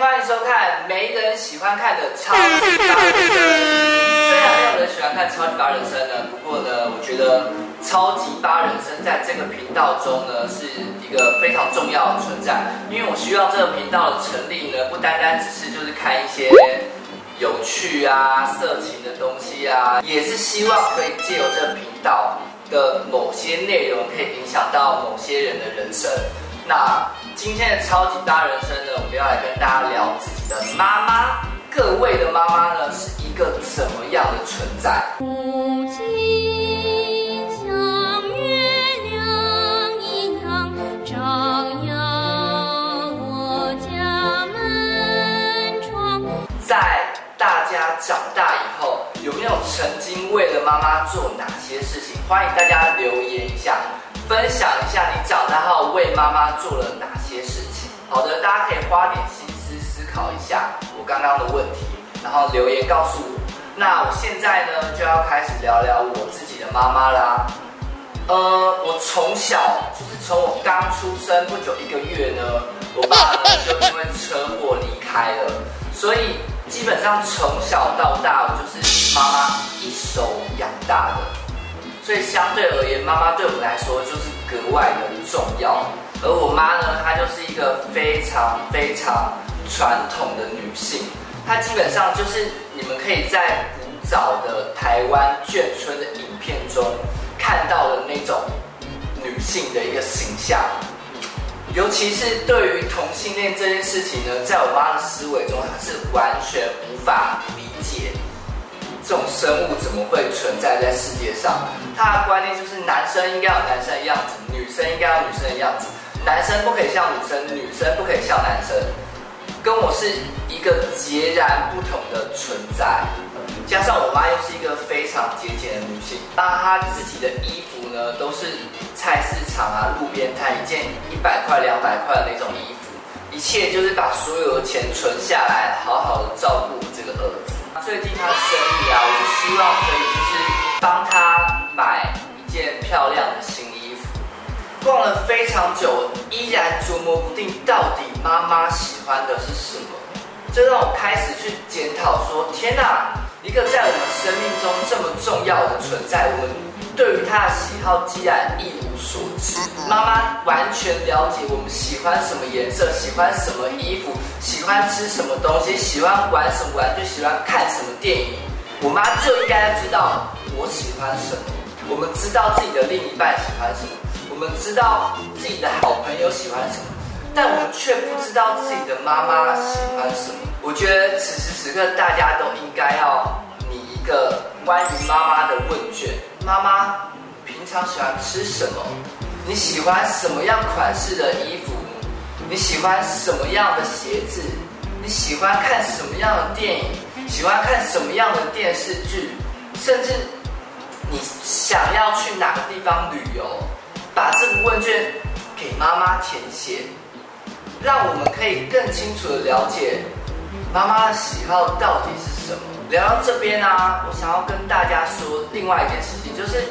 欢迎收看没人喜欢看的超级八人生。虽然没有人喜欢看超级八人生呢，不过呢，我觉得超级八人生在这个频道中呢，是一个非常重要的存在。因为我希望这个频道的成立呢，不单单只是就是看一些有趣啊、色情的东西啊，也是希望可以借由这个频道的某些内容，可以影响到某些人的人生。那今天的超级大人生呢，我们要来跟大家聊自己的妈妈。各位的妈妈呢，是一个怎么样的存在？母亲像月亮一样照耀我家门窗。在大家长大以后，有没有曾经为了妈妈做哪些事情？欢迎大家留言一下。分享一下你长大后为妈妈做了哪些事情？好的，大家可以花点心思思考一下我刚刚的问题，然后留言告诉我。那我现在呢就要开始聊聊我自己的妈妈啦。呃，我从小就是从我刚出生不久一个月呢，我爸呢就因为车祸离开了，所以基本上从小到大我就是妈妈一手养大的。所以相对而言，妈妈对我们来说就是格外的重要。而我妈呢，她就是一个非常非常传统的女性。她基本上就是你们可以在古早的台湾眷村的影片中看到的那种女性的一个形象。尤其是对于同性恋这件事情呢，在我妈的思维中，她是完全无法理解。这种生物怎么会存在在世界上？他的观念就是男生应该有男生的样子，女生应该有女生的样子，男生不可以像女生，女生不可以像男生，跟我是一个截然不同的存在。加上我妈又是一个非常节俭的女性，那她自己的衣服呢，都是菜市场啊、路边摊一件一百块、两百块的那种衣服，一切就是把所有的钱存下来，好好的照顾这个儿。最近他生日啊，我就希望可以就是帮他买一件漂亮的新衣服。逛了非常久，依然琢磨不定到底妈妈喜欢的是什么，这让我开始去检讨说：天哪，一个在我们生命中这么重要的存在，我对于他的喜好既然一无所知，妈妈完全了解我们喜欢什么颜色，喜欢什么衣服，喜欢吃什么东西，喜欢玩什么玩具，喜欢看什么电影。我妈就应该知道我喜欢什么。我们知道自己的另一半喜欢什么，我们知道自己的好朋友喜欢什么，但我们却不知道自己的妈妈喜欢什么。我觉得此时此刻大家都应该要拟一个关于妈妈的问卷。妈妈。平常喜欢吃什么？你喜欢什么样款式的衣服？你喜欢什么样的鞋子？你喜欢看什么样的电影？喜欢看什么样的电视剧？甚至你想要去哪个地方旅游？把这个问卷给妈妈填写，让我们可以更清楚的了解妈妈的喜好到底是什么。聊到这边啊，我想要跟大家说另外一件事，就是。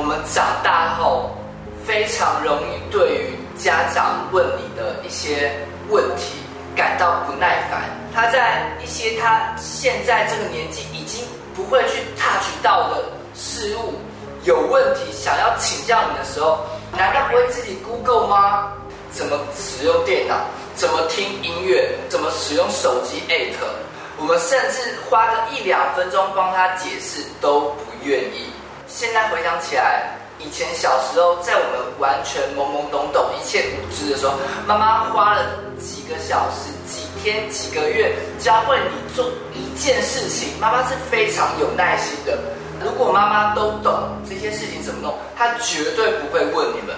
我们长大后，非常容易对于家长问你的一些问题感到不耐烦。他在一些他现在这个年纪已经不会去 touch 到的事物有问题，想要请教你的时候，难道不会自己 Google 吗？怎么使用电脑？怎么听音乐？怎么使用手机 App？我们甚至花个一两分钟帮他解释都不愿意。现在回想起来，以前小时候，在我们完全懵懵懂懂、一切无知的时候，妈妈花了几个小时、几天、几个月教会你做一件事情，妈妈是非常有耐心的。如果妈妈都懂这些事情怎么弄，她绝对不会问你们，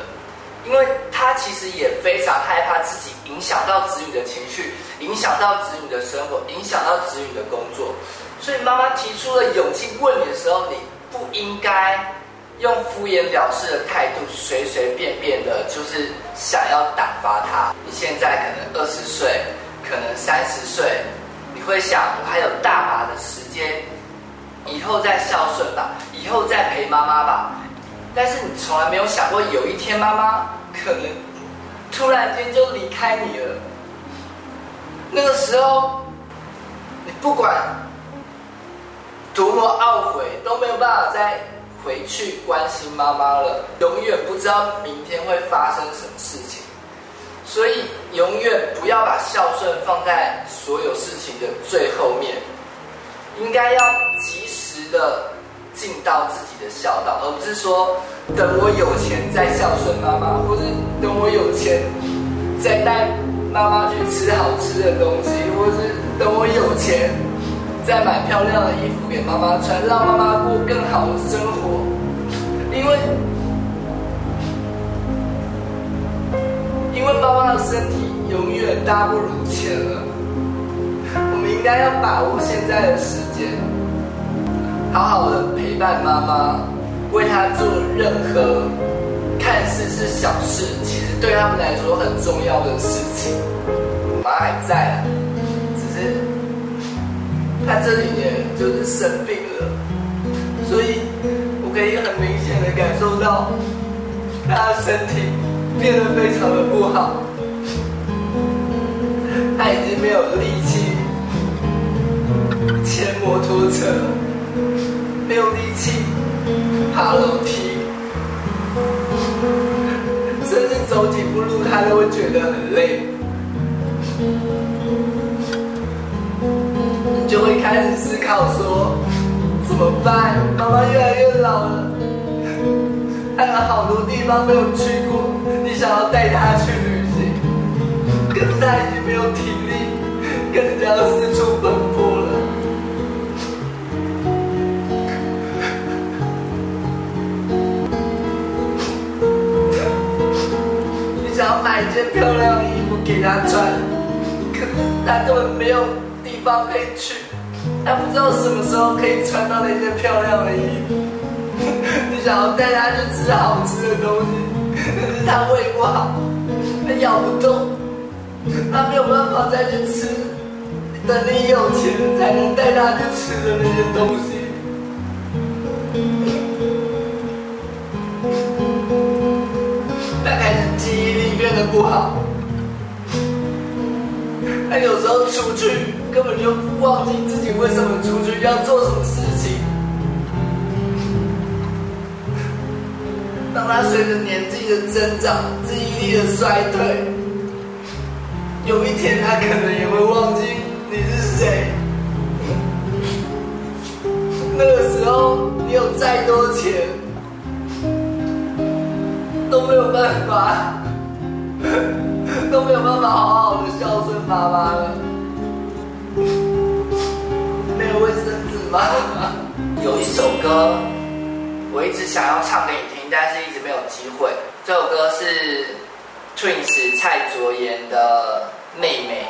因为她其实也非常害怕自己影响到子女的情绪，影响到子女的生活，影响到子女的工作。所以妈妈提出了勇气问你的时候，你。不应该用敷衍了事的态度，随随便便的，就是想要打发他。你现在可能二十岁，可能三十岁，你会想，我还有大把的时间，以后再孝顺吧，以后再陪妈妈吧。但是你从来没有想过，有一天妈妈可能突然间就离开你了。那个时候，你不管多么懊悔，都没有办法再回去关心妈妈了。永远不知道明天会发生什么事情，所以永远不要把孝顺放在所有事情的最后面，应该要及时的尽到自己的孝道，而不是说等我有钱再孝顺妈妈，或是等我有钱再带。妈妈去吃好吃的东西，或是等我有钱再买漂亮的衣服给妈妈穿，让妈妈过更好的生活。因为，因为妈妈的身体永远大不如前了。我们应该要把握现在的时间，好好的陪伴妈妈，为她做任何看似是小事，其实对他们来说很重要的事情。妈还在，他这几年就是生病了，所以我可以很明显的感受到他的身体变得非常的不好，他已经没有力气骑摩托车，没有力气爬楼梯。甚至走几步路，他都会觉得很累，开始思考说怎么办？妈妈越来越老了，还有好多地方没有去过，你想要带她去旅行，可是她已经没有体力，更加要四处奔波了。你想要买一件漂亮的衣服给她穿，可是她根本没有地方可以去，他不知道什么时候可以穿到那件漂亮的衣服。你想要带他去吃好吃的东西，可是她胃不好，他咬不动，他没有办法再去吃。等你有钱才能带他去吃的那些东西。他开始记忆力变得不好，他有时候出去根本就不忘记自己为什么出去，要做什么事情。当他随着年纪的增长，记忆力的衰退，有一天他可能也会忘记你是谁。那个时候，你有再多钱都没有办法。都没有办法好好的孝顺妈妈了。没有卫生纸吗？有一首歌，我一直想要唱给你听，但是一直没有机会。这首歌是 Twins 蔡卓妍的《妹妹》。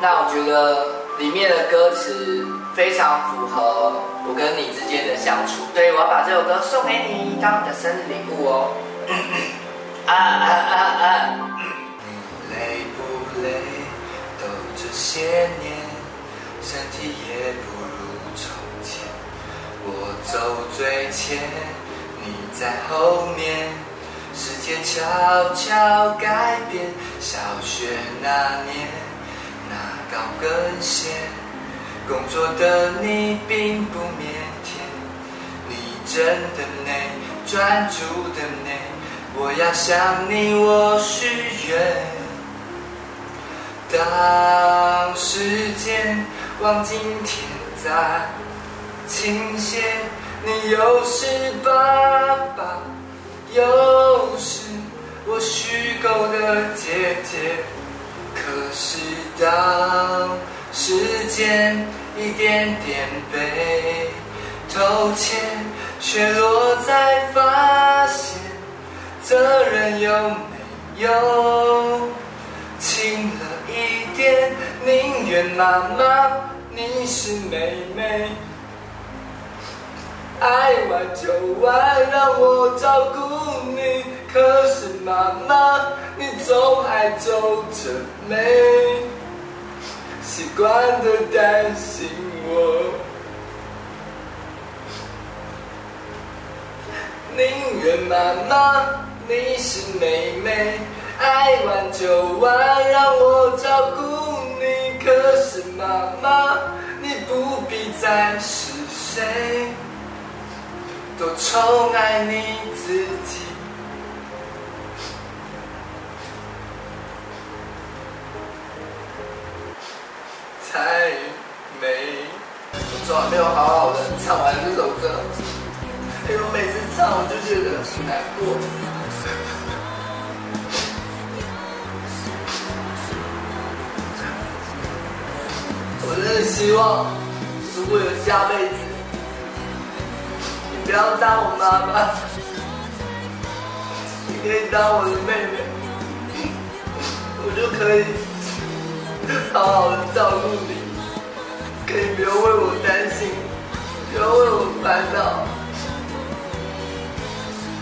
那我觉得里面的歌词非常符合我跟你之间的相处，所以我要把这首歌送给你，当你的生日礼物哦。啊啊啊啊！你累不累？都这些年，身体也不如从前。我走最前，你在后面。时间悄悄改变。小学那年，那高跟鞋，工作的你并不腼腆。你真的美，专注的美。我要向你我许愿。当时间往今天再倾斜，你又是爸爸，又是我虚构的姐姐。可是当时间一点点被偷窃，却落在发现责任有没有轻了。一点，宁愿妈妈你是妹妹，爱玩就玩，让我照顾你。可是妈妈，你总爱皱着眉，习惯的担心我。宁愿妈妈你是妹妹。爱玩就玩，让我照顾。可是妈妈，你不必再是谁，多宠爱你自己才美。我从来没有好好的唱完这首歌，因为我每次唱我就觉得很难过。希望，如果有下辈子，你不要当我妈妈，你可以当我的妹妹，我就可以好好的照顾你，可以不用为我担心，不用为我烦恼，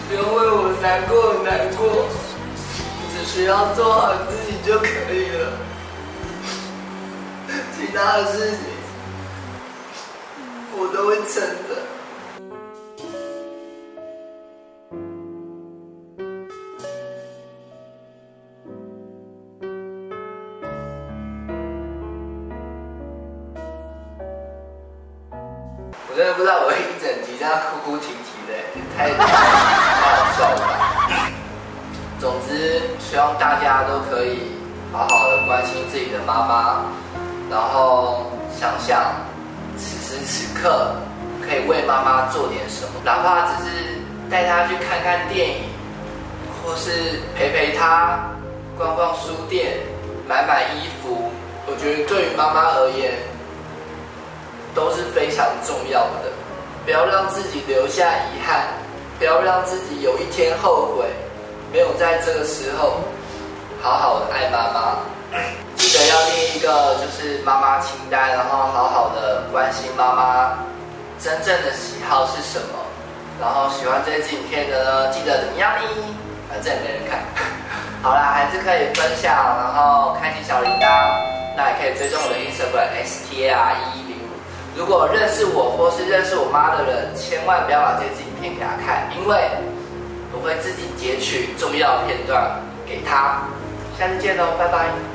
不用为我难过难过，只需要做好自己就可以了。其他的事情，我都会撑的。我真的不知道我一整集这样哭哭啼啼的，太太好笑了。总之，希望大家都可以好好的关心自己的妈妈。然后想想此时此刻可以为妈妈做点什么，哪怕只是带她去看看电影，或是陪陪她逛逛书店、买买衣服，我觉得对于妈妈而言都是非常重要的。不要让自己留下遗憾，不要让自己有一天后悔没有在这个时候好好的爱妈妈。记得要列一个就是妈妈清单，然后好好的关心妈妈真正的喜好是什么。然后喜欢这支影片的呢，记得怎么样呢？反正没人看。好啦，还是可以分享，然后开启小铃铛。那也可以追踪我的 Instagram S T A R 一一零五。如果认识我或是认识我妈的人，千万不要把这支影片给他看，因为我会自己截取重要片段给他。下次见喽，拜拜。